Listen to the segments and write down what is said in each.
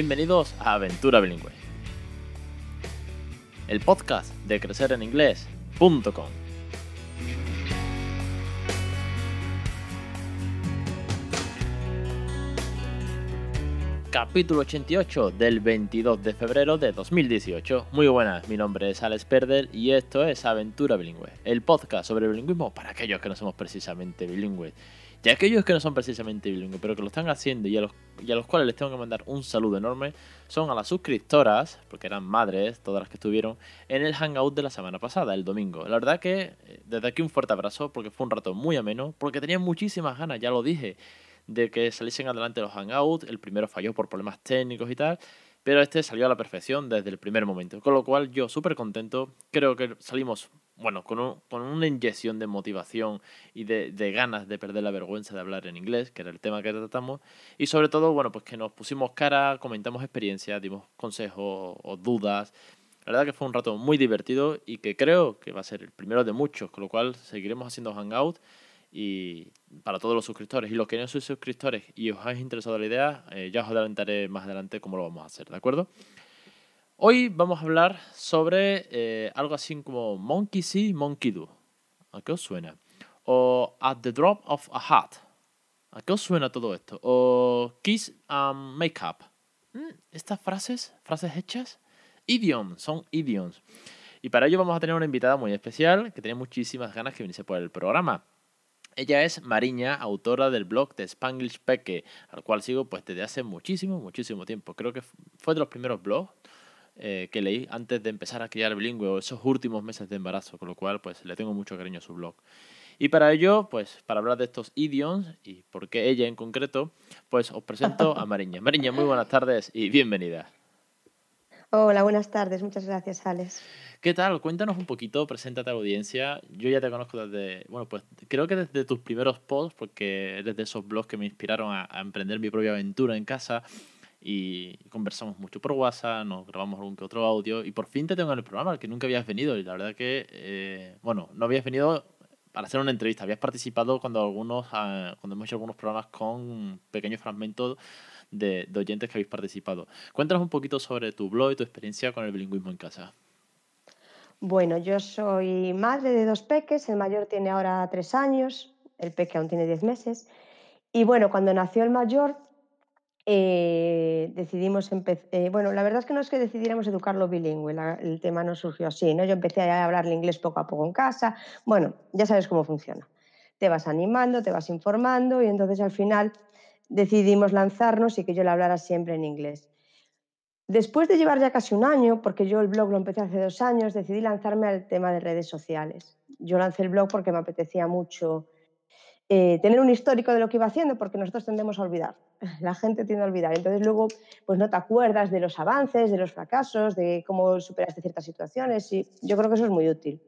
Bienvenidos a Aventura Bilingüe, el podcast de crecereninglés.com. Capítulo 88 del 22 de febrero de 2018. Muy buenas, mi nombre es Alex Perdel y esto es Aventura Bilingüe, el podcast sobre bilingüismo para aquellos que no somos precisamente bilingües. Y aquellos que no son precisamente bilingües, pero que lo están haciendo y a, los, y a los cuales les tengo que mandar un saludo enorme, son a las suscriptoras, porque eran madres, todas las que estuvieron, en el hangout de la semana pasada, el domingo. La verdad que eh, desde aquí un fuerte abrazo, porque fue un rato muy ameno, porque tenía muchísimas ganas, ya lo dije de que saliesen adelante los hangouts. El primero falló por problemas técnicos y tal, pero este salió a la perfección desde el primer momento. Con lo cual yo súper contento. Creo que salimos, bueno, con, con una inyección de motivación y de, de, ganas de perder la vergüenza de hablar en inglés, que era el tema que tratamos. Y sobre todo, bueno, pues que nos pusimos cara, comentamos experiencias, dimos consejos o dudas. La verdad que fue un rato muy divertido y que creo que va a ser el primero de muchos, con lo cual seguiremos haciendo hangouts y para todos los suscriptores. Y los que no sois suscriptores y os habéis interesado la idea, eh, ya os adelantaré más adelante cómo lo vamos a hacer, ¿de acuerdo? Hoy vamos a hablar sobre eh, algo así como Monkey See, Monkey Do. ¿A qué os suena? O At the Drop of a Hat. ¿A qué os suena todo esto? O Kiss and Makeup. Mm, Estas frases, frases hechas, idioms, son idioms. Y para ello vamos a tener una invitada muy especial que tiene muchísimas ganas que viniese por el programa. Ella es Mariña, autora del blog de Spanglish Peque, al cual sigo pues desde hace muchísimo, muchísimo tiempo. Creo que fue de los primeros blogs eh, que leí antes de empezar a criar bilingüe o esos últimos meses de embarazo, con lo cual pues le tengo mucho cariño a su blog. Y para ello, pues para hablar de estos idioms y por qué ella en concreto, pues os presento a Mariña. Mariña, muy buenas tardes y bienvenida. Hola, buenas tardes. Muchas gracias, Alex. ¿Qué tal? Cuéntanos un poquito, preséntate a la audiencia. Yo ya te conozco desde, bueno, pues creo que desde tus primeros posts, porque desde esos blogs que me inspiraron a, emprender mi propia aventura en casa y conversamos mucho por WhatsApp, nos grabamos algún que otro audio y por fin te tengo en el programa, al que nunca habías venido y la verdad que, eh, bueno, no habías venido para hacer una entrevista, habías participado cuando algunos, uh, cuando hemos hecho algunos programas con pequeños fragmentos de, de oyentes que habéis participado. Cuéntanos un poquito sobre tu blog y tu experiencia con el bilingüismo en casa. Bueno, yo soy madre de dos peques, el mayor tiene ahora tres años, el peque aún tiene diez meses. Y bueno, cuando nació el mayor, eh, decidimos empezar. Eh, bueno, la verdad es que no es que decidiéramos educarlo bilingüe, el tema no surgió así, ¿no? Yo empecé a hablarle inglés poco a poco en casa. Bueno, ya sabes cómo funciona. Te vas animando, te vas informando y entonces al final decidimos lanzarnos y que yo le hablara siempre en inglés. Después de llevar ya casi un año, porque yo el blog lo empecé hace dos años, decidí lanzarme al tema de redes sociales. Yo lancé el blog porque me apetecía mucho eh, tener un histórico de lo que iba haciendo, porque nosotros tendemos a olvidar. La gente tiende a olvidar. Entonces luego pues no te acuerdas de los avances, de los fracasos, de cómo superaste ciertas situaciones y yo creo que eso es muy útil.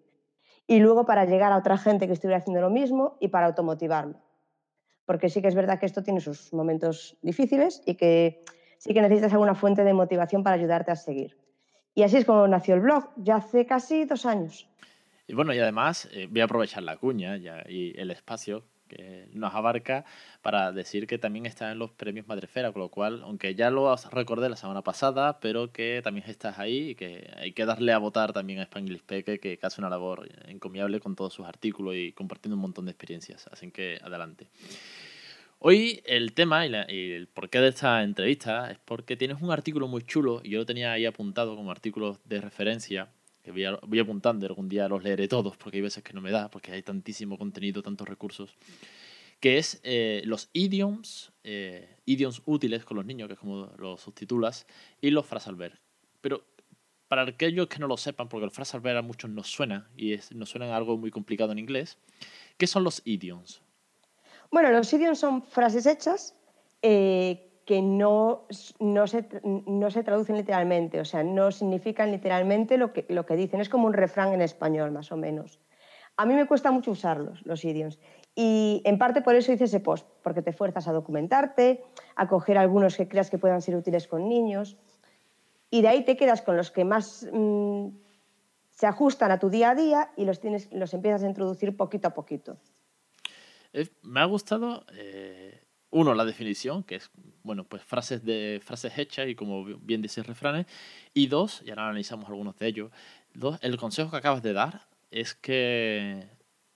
Y luego para llegar a otra gente que estuviera haciendo lo mismo y para automotivarme porque sí que es verdad que esto tiene sus momentos difíciles y que sí que necesitas alguna fuente de motivación para ayudarte a seguir. Y así es como nació el blog, ya hace casi dos años. Y bueno, y además eh, voy a aprovechar la cuña y el espacio que nos abarca para decir que también está en los premios Madrefera, con lo cual, aunque ya lo recordé la semana pasada, pero que también estás ahí y que hay que darle a votar también a Spanglish Peque, que hace una labor encomiable con todos sus artículos y compartiendo un montón de experiencias. Así que adelante. Hoy el tema y, la, y, el porqué de esta entrevista es porque tienes un artículo muy chulo y yo lo tenía ahí apuntado como artículo de referencia que voy, a, voy apuntando algún día los leeré todos porque hay veces que no me da porque hay tantísimo contenido, tantos recursos, que es eh, los idioms, eh, idioms útiles con los niños, que es como los subtitulas, y los frasalver. Pero para aquellos que no lo sepan, porque el frasalver a muchos nos suena y es, nos suena algo muy complicado en inglés, ¿qué son los idioms? Bueno, los idioms son frases hechas eh, que no, no, se, no, se, traducen literalmente, o sea, no significan literalmente lo que, lo que dicen. Es como un refrán en español, más o menos. A mí me cuesta mucho usarlos, los idioms. Y en parte por eso hice ese post, porque te fuerzas a documentarte, a coger algunos que creas que puedan ser útiles con niños. Y de ahí te quedas con los que más mmm, se ajustan a tu día a día y los, tienes, los empiezas a introducir poquito a poquito. Me ha gustado, eh, uno, la definición, que es bueno, pues frases, de, frases hechas y como bien dice refranes. Y dos, y ahora analizamos algunos de ellos, dos, el consejo que acabas de dar es que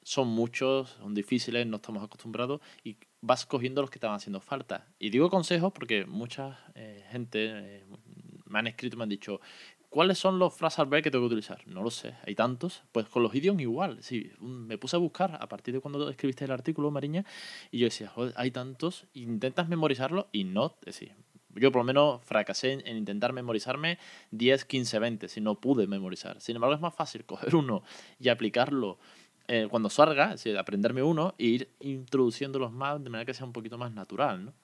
son muchos, son difíciles, no estamos acostumbrados y vas cogiendo los que te van haciendo falta. Y digo consejos porque mucha eh, gente eh, me han escrito me han dicho, ¿cuáles son los frasal que tengo que utilizar? No lo sé, hay tantos. Pues con los idiomas igual. Sí, me puse a buscar a partir de cuando escribiste el artículo, Mariña, y yo decía, joder, hay tantos, intentas memorizarlo y no, es yo por lo menos fracasé en, intentar memorizarme 10, 15, 20, si no pude memorizar. Sin embargo, es más fácil coger uno y aplicarlo eh, cuando salga, es decir, aprenderme uno e ir introduciéndolos más de manera que sea un poquito más natural, ¿no?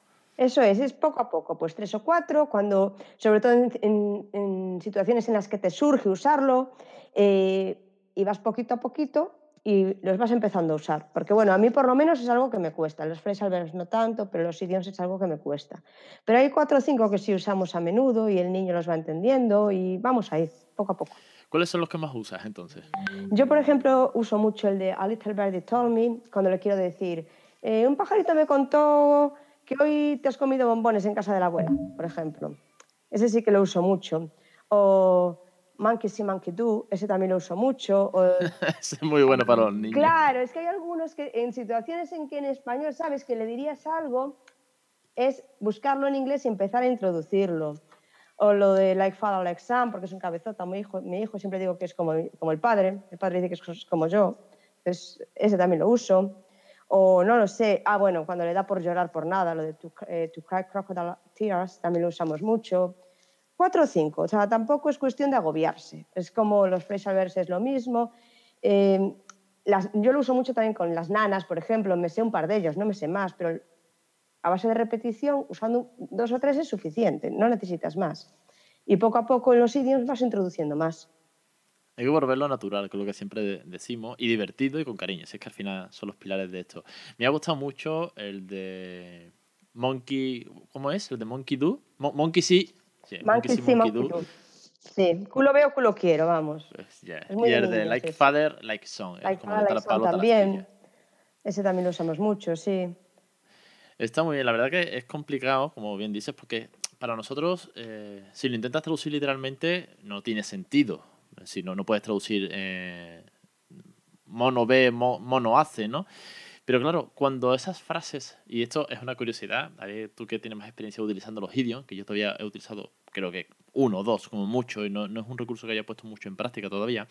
Eso es, es poco a poco, pues tres o cuatro, cuando, sobre todo en, situaciones en las que te surge usarlo, eh, y vas poquito a poquito y los vas empezando a usar. Porque bueno, a mí por lo menos es algo que me cuesta. Los phrasal verbs no tanto, pero los idiomas es algo que me cuesta. Pero hay cuatro o cinco que sí usamos a menudo y el niño los va entendiendo y vamos a ir poco a poco. ¿Cuáles son los que más usas entonces? Yo, por ejemplo, uso mucho el de A Little Birdie Told Me cuando le quiero decir, eh, un pajarito me contó que hoy te has comido bombones en casa de la abuela, por ejemplo. Ese sí que lo uso mucho. O Monkey See, Monkey Do, ese también lo uso mucho. es muy bueno para los niños. Claro, es que hay algunos que en situaciones en que en español sabes que le dirías algo, es buscarlo en inglés y empezar a introducirlo o lo de Like Father, Like Son, porque es un cabezota, mi hijo, mi hijo siempre digo que es como, como el padre, el padre dice que es como yo, entonces ese también lo uso. O no lo sé, ah, bueno, cuando le da por llorar por nada, lo de to, eh, cry crocodile tears, también lo usamos mucho. Cuatro o cinco, o sea, tampoco es cuestión de agobiarse, es como los phrasal verbs es lo mismo. Las, yo lo uso mucho también con las nanas, por ejemplo, me sé un par de ellos, no me sé más, pero a base de repetición, usando dos o tres es suficiente, no necesitas más. Y poco a poco en los idiomas vas introduciendo más. Hay que volverlo natural, que es lo que siempre decimos, y divertido y con cariño. Si es que al final son los pilares de esto. Me ha gustado mucho el de Monkey. ¿Cómo es? El de Monkey Do. monkey sí. sí monkey, sí, Monkey, Do. Sí, culo veo, culo quiero, vamos. Pues, y el de Like Father, Like Son. Like Father, Like Son también. Ese también lo usamos mucho, sí. Está muy bien, la verdad que es complicado, como bien dices, porque para nosotros, eh, si lo intentas traducir literalmente, no tiene sentido. Si no, no puedes traducir eh, mono ve, mono hace, ¿no? Pero claro, cuando esas frases, y esto es una curiosidad, tú que tienes más experiencia utilizando los idioms, que yo todavía he utilizado creo que uno o dos como mucho, y no, no es un recurso que haya puesto mucho en práctica todavía,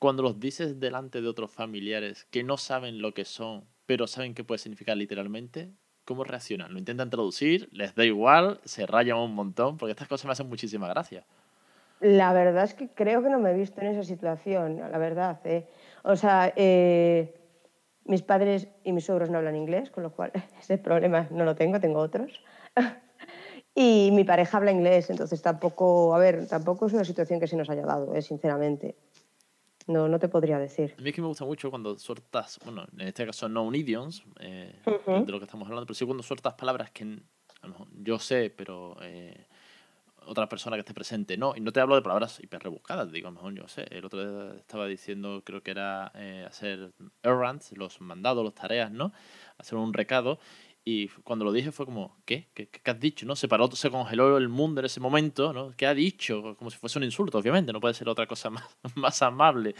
cuando los dices delante de otros familiares que no saben lo que son, pero saben qué puede significar literalmente, ¿Cómo reaccionan? ¿Lo intentan traducir? ¿Les da igual? ¿Se rayan un montón? Porque estas cosas me hacen muchísima gracia. La verdad es que creo que no me he visto en esa situación, la verdad. ¿eh? O sea, eh, mis padres y mis suegros no hablan inglés, con lo cual ese problema no lo tengo, tengo otros. y mi pareja habla inglés, entonces tampoco, a ver, tampoco es una situación que se nos haya dado, ¿eh? sinceramente. No, no te podría decir. A mí es que me gusta mucho cuando sueltas, bueno, en este caso no un idioms, eh, de lo que estamos hablando, pero sí cuando sueltas palabras que a lo mejor yo sé, pero eh, otra persona que esté presente no. Y no te hablo de palabras hiper rebuscadas, digo, mejor yo sé. El otro día estaba diciendo, creo que era eh, hacer errands, los mandados, las tareas, ¿no? Hacer un recado. Y cuando lo dije fue como, ¿qué? ¿Qué, qué has dicho? ¿No? Se paró, se congeló el mundo en ese momento, ¿no? ¿Qué ha dicho? Como si fuese un insulto, obviamente, no puede ser otra cosa más, más amable.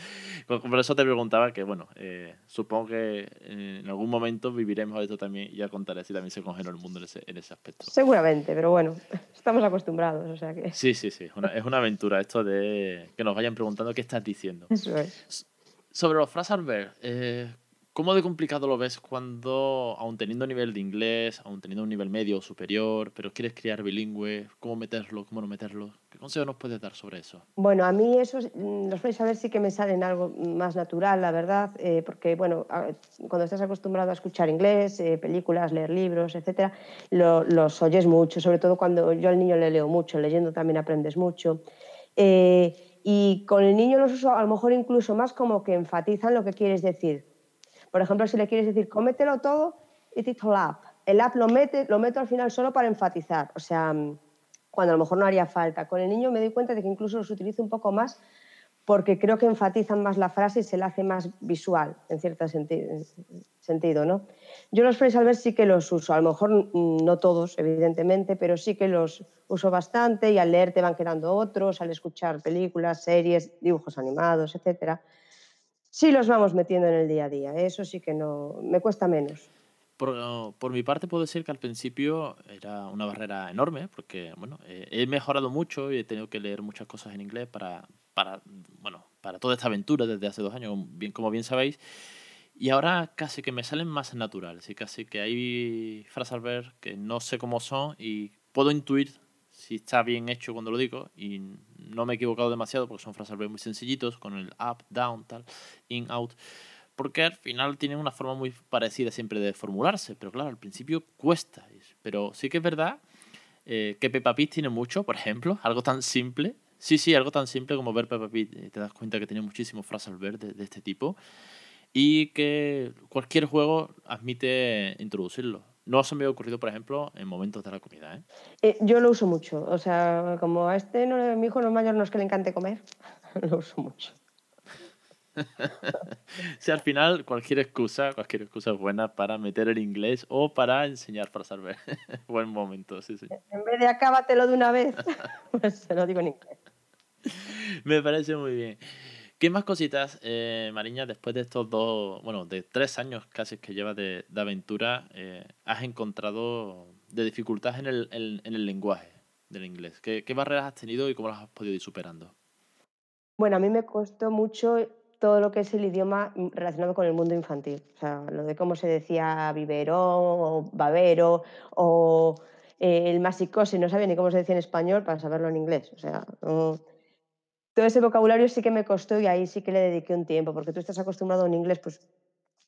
Por eso te preguntaba que, bueno, eh, supongo que en algún momento viviremos esto también y ya contaré si también se congeló el mundo en ese, en ese aspecto. Seguramente, pero bueno, estamos acostumbrados, o sea que... Sí, sí, sí, es una aventura esto de que nos vayan preguntando qué estás diciendo. Eso es. Sobre los frases ver, eh, ¿Cómo de complicado lo ves cuando, aún teniendo nivel de inglés, aún teniendo un nivel medio o superior, pero quieres criar bilingüe? ¿Cómo meterlo? ¿Cómo no meterlo? ¿Qué consejo nos puedes dar sobre eso? Bueno, a mí eso, mm, los vais a ver sí que me salen algo más natural, la verdad, eh, porque, bueno, cuando estás acostumbrado a escuchar inglés, eh, películas, leer libros, etcétera, los oyes mucho, sobre todo cuando yo al niño le leo mucho, leyendo también aprendes mucho. Eh, y con el niño los uso a lo mejor incluso más como que enfatizan lo que quieres decir por ejemplo, si le quieres decir cómetelo todo, it it all up. El up lo, mete, lo meto al final solo para enfatizar, o sea, cuando a lo mejor no haría falta. Con el niño me doy cuenta de que incluso los utilizo un poco más porque creo que enfatizan más la frase y se la hace más visual, en cierto sentido, ¿no? Yo los phrasal verbs sí que los uso, a lo mejor no todos, evidentemente, pero sí que los uso bastante y al leer te van quedando otros, al escuchar películas, series, dibujos animados, etcétera. Sí los vamos metiendo en el día a día, ¿eh? eso sí que no, me cuesta menos. Por, mi parte puedo decir que al principio era una barrera enorme, porque bueno, eh, he mejorado mucho y he tenido que leer muchas cosas en inglés para, para, bueno, para toda esta aventura desde hace dos años, bien, como bien sabéis. Y ahora casi que me salen más naturales y casi que hay frases al ver que no sé cómo son y puedo intuir si está bien hecho cuando lo digo y no me he equivocado demasiado porque son frases muy sencillitos con el up, down, tal, in, out porque al final tienen una forma muy parecida siempre de formularse, pero claro, al principio cuesta. Pero sí que es verdad eh, que Peppa Pig tiene mucho, por ejemplo, algo tan simple. Sí, sí, algo tan simple como ver Peppa Pig, eh, te das cuenta que tiene muchísimos frases ver de, este tipo y que cualquier juego admite introducirlo. No se me ha ocurrido, por ejemplo, en momentos de la comida. ¿eh? eh yo lo uso mucho. O sea, como a este, no, mi hijo no mayor no es que le encante comer, lo uso mucho. si al final cualquier excusa, cualquier excusa es buena para meter el inglés o para enseñar para saber. Buen momento, sí, sí. En vez de acábatelo de una vez, pues se lo digo en inglés. Me parece muy bien. ¿Qué más cositas, eh, Mariña, después de estos dos, bueno, de tres años casi que llevas de, aventura, eh, has encontrado de dificultad en el, en, el lenguaje del inglés? ¿Qué, ¿Qué barreras has tenido y cómo las has podido ir superando? Bueno, a mí me costó mucho todo lo que es el idioma relacionado con el mundo infantil. O sea, lo de cómo se decía biberón o babero o eh, el masicose, no sabía ni cómo se decía en español para saberlo en inglés. O sea, todo ese vocabulario sí que me costó y ahí sí que le dediqué un tiempo, porque tú estás acostumbrado en inglés, pues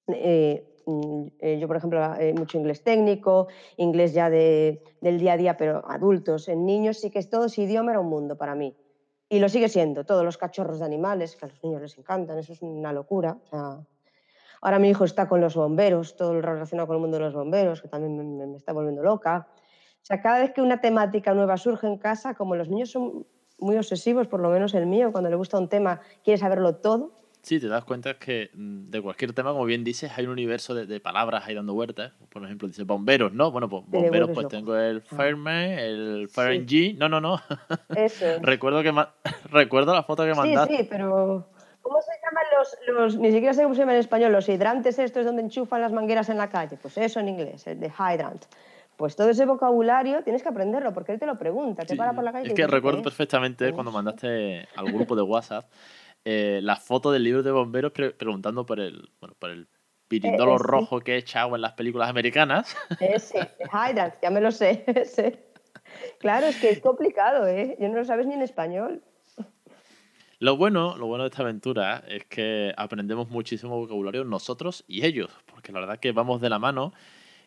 eh, mm, eh, yo, por ejemplo, mucho inglés técnico, inglés ya de, del día a día, pero adultos, en niños sí que es todo ese idioma era un mundo para mí. Y lo sigue siendo, todos los cachorros de animales, que a los niños les encantan, eso es una locura. ahora mi hijo está con los bomberos, todo lo relacionado con el mundo de los bomberos, que también me, está volviendo loca. O sea, cada vez que una temática nueva surge en casa, como los niños son muy obsesivos, por lo menos el mío, cuando le gusta un tema, quiere saberlo todo, Sí, te das cuenta que mm, de cualquier tema, como bien dices, hay un universo de, palabras ahí dando vueltas. Por ejemplo, dice bomberos, ¿no? Bueno, pues bomberos, pues tengo el ah. fireman, el fire G. No, no, no. Eso. recuerdo, que recuerdo la foto que mandaste. Sí, sí, pero ¿cómo se llaman los, los, ni siquiera sé cómo se llama en español, los hidrantes estos donde enchufan las mangueras en la calle? Pues eso en inglés, el de hydrant. Pues todo ese vocabulario tienes que aprenderlo porque él te lo pregunta, te para por la calle. Es que recuerdo perfectamente cuando mandaste al grupo de WhatsApp eh, la foto del libro de bomberos preguntando por el, bueno, por el pirindolo rojo que echa agua en las películas americanas. Ese, Hydrant, ya me lo sé. Claro, es que es complicado, ¿eh? Yo no lo sabes ni en español. Lo bueno, lo bueno de esta aventura es que aprendemos muchísimo vocabulario nosotros y ellos, porque la verdad que vamos de la mano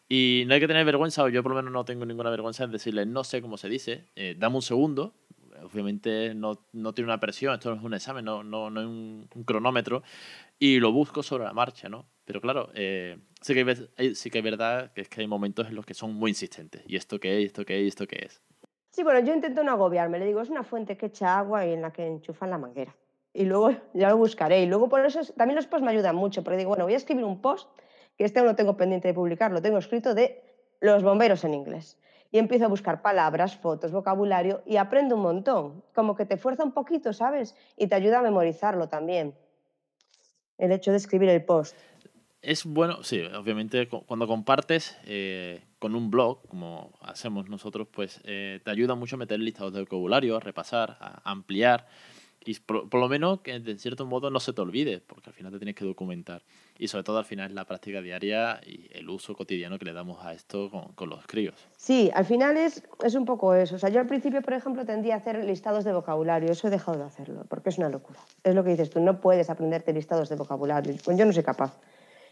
y no hay que tener vergüenza, o yo por lo menos no tengo ninguna vergüenza en decirle no sé cómo se dice, eh, dame un segundo, obviamente no, no, tiene una presión, esto no es un examen, no, no, no es un, cronómetro, y lo busco sobre la marcha, ¿no? Pero claro, eh, sí, que sí que es verdad que es que hay momentos en los que son muy insistentes. ¿Y esto qué es? ¿Esto qué es? ¿Esto qué es? Sí, bueno, yo intento no agobiarme. Le digo, es una fuente que echa agua y en la que enchufan la manguera. Y luego ya lo buscaré. Y luego por eso también los posts me ayudan mucho, porque digo, bueno, voy a escribir un post, que este no lo tengo pendiente de publicar, lo tengo escrito de los bomberos en inglés y empiezo a buscar palabras, fotos, vocabulario y aprendo un montón. Como que te fuerza un poquito, ¿sabes? Y te ayuda a memorizarlo también. El hecho de escribir el post. Es bueno, sí, obviamente cuando compartes eh, con un blog, como hacemos nosotros, pues eh, te ayuda mucho a meter listados de vocabulario, a repasar, a ampliar y por, lo menos que de cierto modo no se te olvide, porque al final te tienes que documentar. Y sobre todo al final es la práctica diaria y el uso cotidiano que le damos a esto con, los críos. Sí, al final es, es un poco eso. O sea, yo al principio, por ejemplo, tendía a hacer listados de vocabulario. Eso he dejado de hacerlo, porque es una locura. Es lo que dices tú, no puedes aprenderte listados de vocabulario. Yo no soy capaz.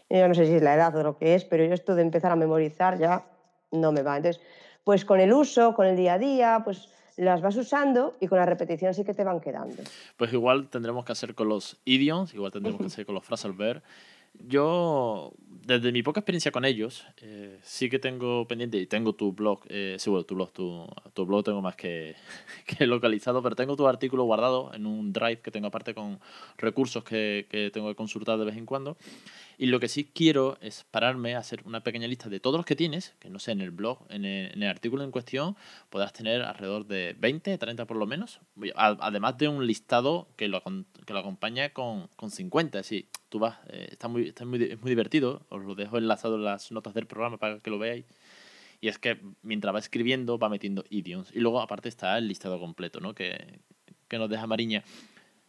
Yo no sé si es la edad o lo que es, pero yo esto de empezar a memorizar ya no me va. Entonces, pues con el uso, con el día a día, pues las vas usando y con la repetición sí que te van quedando. Pues igual tendremos que hacer con los idioms, igual tendremos que hacer con los phrasal verb. Yo, desde mi poca experiencia con ellos, eh, sí que tengo pendiente, y tengo tu blog, eh, sí, bueno, tu blog, tu, tu blog tengo más que, que, localizado, pero tengo tu artículo guardado en un drive que tengo aparte con recursos que, que tengo que consultar de vez en cuando. Y lo que sí quiero es pararme a hacer una pequeña lista de todos los que tienes, que no sé, en el blog, en el, artículo en cuestión, podrás tener alrededor de 20, 30 por lo menos, además de un listado que lo, que lo acompaña con, con 50. Es decir, tú vas, eh, está, muy, está muy, es muy divertido, os lo dejo enlazado en las notas del programa para que lo veáis. Y es que mientras va escribiendo va metiendo idioms. Y luego aparte está el listado completo, ¿no? Que, que nos deja Mariña.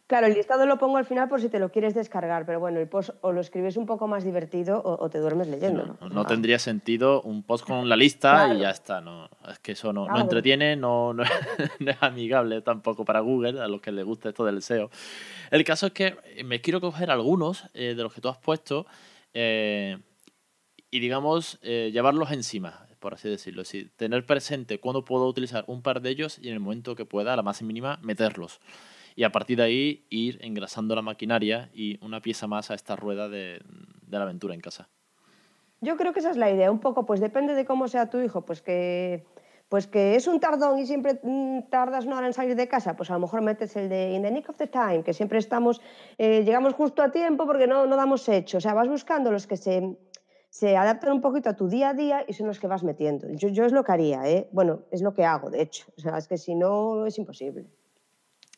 Claro, el listado lo pongo al final por si te lo quieres descargar, pero bueno, el post o lo escribes un poco más divertido o, te duermes leyendo. No, tendría sentido un post con la lista y ya está. No, es que eso no, no entretiene, no, no, es amigable tampoco para Google, a los que les gusta esto del SEO. El caso es que me quiero coger algunos eh, de los que tú has puesto eh, y, digamos, eh, llevarlos encima por así decirlo. Es decir, tener presente cuándo puedo utilizar un par de ellos y en el momento que pueda, a la más mínima, meterlos y a partir de ahí ir engrasando la maquinaria y una pieza más a esta rueda de, la aventura en casa. Yo creo que esa es la idea, un poco, pues depende de cómo sea tu hijo, pues que, pues que es un tardón y siempre mm, tardas una hora en salir de casa, pues a lo mejor metes el de In the Nick of the Time, que siempre estamos, eh, llegamos justo a tiempo porque no, no damos hecho, o sea, vas buscando los que se, se adaptan un poquito a tu día a día y son los que vas metiendo. Yo, yo es lo que haría, ¿eh? bueno, es lo que hago, de hecho, o sea, es que si no es imposible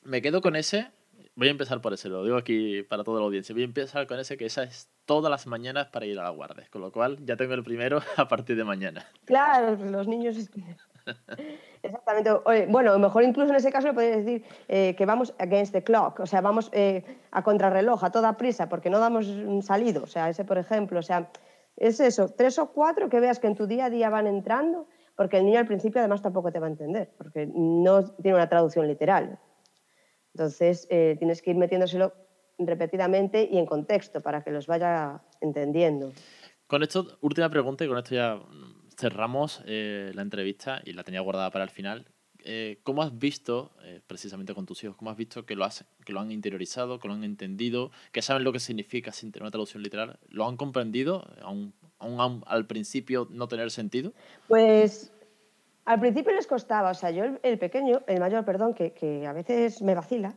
me quedo con ese. Voy a empezar por ese, lo digo aquí para toda la audiencia. Voy a empezar con ese, que esa es todas las mañanas para ir a la guardia. Con lo cual ya tengo el primero a partir de mañana. Claro, los niños. Exactamente. bueno, mejor incluso en ese caso le podría decir eh, que vamos against the clock, o sea, vamos eh, a contrarreloj, a toda prisa, porque no damos un salido. O sea, ese, por ejemplo, o sea, es eso, tres o cuatro que veas que en tu día a día van entrando, porque el niño al principio además tampoco te va a entender, porque no tiene una traducción literal. Entonces, eh, tienes que ir metiéndoselo repetidamente y en contexto para que los vaya entendiendo. Con esto, última pregunta y con esto ya cerramos eh, la entrevista y la tenía guardada para el final. Eh, ¿Cómo has visto, precisamente con tus hijos, cómo has visto que lo, que lo han interiorizado, que lo han entendido, que saben lo que significa sin tener una traducción literal? ¿Lo han comprendido, aún, aún al principio no tener sentido? Pues al principio les costaba, o sea, yo el, pequeño, el mayor, perdón, que, que, a veces me vacila,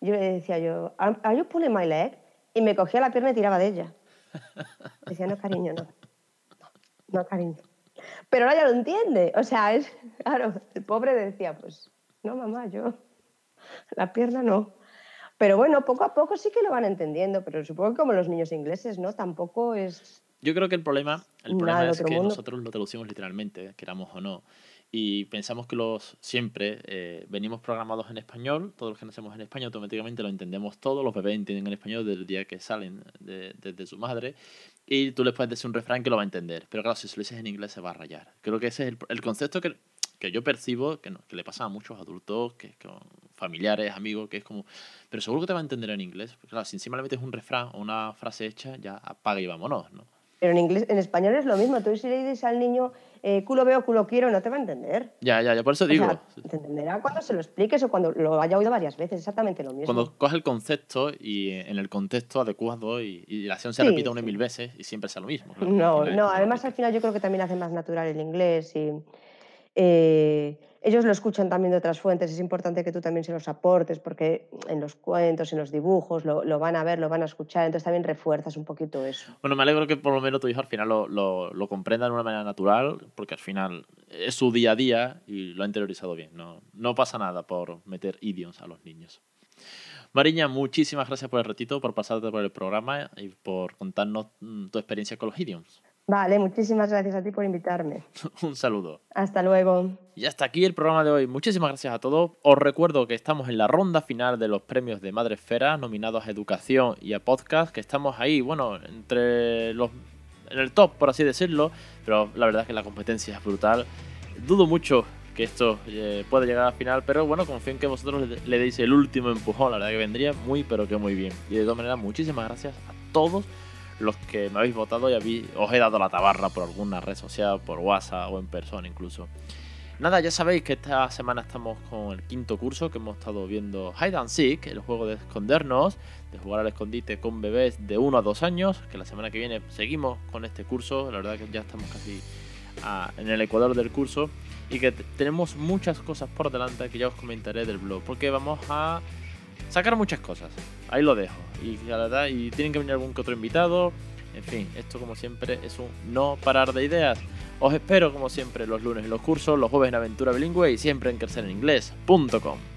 yo le decía yo, ¿Are you pulling my leg? Y me cogía la pierna y tiraba de ella. Decía, no, cariño, no. No, cariño. Pero ahora ya lo entiende. O sea, es, claro, el pobre decía, pues, no, mamá, yo, la pierna no. Pero bueno, poco a poco sí que lo van entendiendo, pero supongo que como los niños ingleses, ¿no? Tampoco es... Yo creo que el problema, el problema es que nosotros lo traducimos literalmente, queramos o no y pensamos que los siempre eh, venimos programados en español, todos los que nacemos en España automáticamente lo entendemos todo, los bebés entienden en español desde el día que salen desde de, su madre y tú les puedes decir un refrán que lo va a entender, pero claro, si se lo dices en inglés se va a rayar. Creo que ese es el, el concepto que, que, yo percibo, que, que, le pasa a muchos adultos, que, familiares, amigos, que es como, pero seguro que te va a entender en inglés, porque claro, si encima le metes un refrán o una frase hecha, ya apaga y vámonos, ¿no? Pero en inglés, en español es lo mismo, tú si le dices al niño eh, culo veo, culo quiero, no te va a entender. Ya, ya, ya por eso digo. te entenderá cuando se lo expliques o cuando lo haya oído varias veces, exactamente lo mismo. Cuando coges el concepto y en el contexto adecuado y, y la acción se repite una y mil veces y siempre sea lo mismo. No, no, además al final yo creo que también hace más natural el inglés y eh, ellos lo escuchan también de otras fuentes, es importante que tú también se los aportes porque en los cuentos, en los dibujos, lo, van a ver, lo van a escuchar, entonces también refuerzas un poquito eso. Bueno, me alegro que por lo menos tu hijo al final lo, comprenda de una manera natural, porque al final es su día a día y lo ha interiorizado bien. No, no pasa nada por meter idioms a los niños. Mariña, muchísimas gracias por el ratito, por pasarte por el programa y por contarnos mm, tu experiencia con los idioms. Vale, muchísimas gracias a ti por invitarme. Un saludo. Hasta luego. Y hasta aquí el programa de hoy. Muchísimas gracias a todos. Os recuerdo que estamos en la ronda final de los premios de Madre Esfera, nominados a Educación y a Podcast, que estamos ahí, bueno, entre los en el top, por así decirlo, pero la verdad es que la competencia es brutal. Dudo mucho que esto eh, pueda llegar al final, pero bueno, confío en que vosotros le, le deis el último empujón, la verdad que vendría muy, pero que muy bien. Y de todas maneras, muchísimas gracias a todos los que me habéis votado y os he dado la tabarra por alguna red social, por WhatsApp o en persona incluso. Nada, ya sabéis que esta semana estamos con el quinto curso que hemos estado viendo Hide and Seek, el juego de escondernos, de jugar al escondite con bebés de 1 a 2 años, que la semana que viene seguimos con este curso, la verdad que ya estamos casi en el ecuador del curso y que tenemos muchas cosas por delante que ya os comentaré del blog, porque vamos a sacar muchas cosas. Ahí lo dejo. Y y tienen que venir algún que otro invitado. En fin, esto como siempre es un no parar de ideas. Os espero como siempre los lunes en los cursos, los jueves en Aventura Bilingüe y siempre en crecereninglés.com.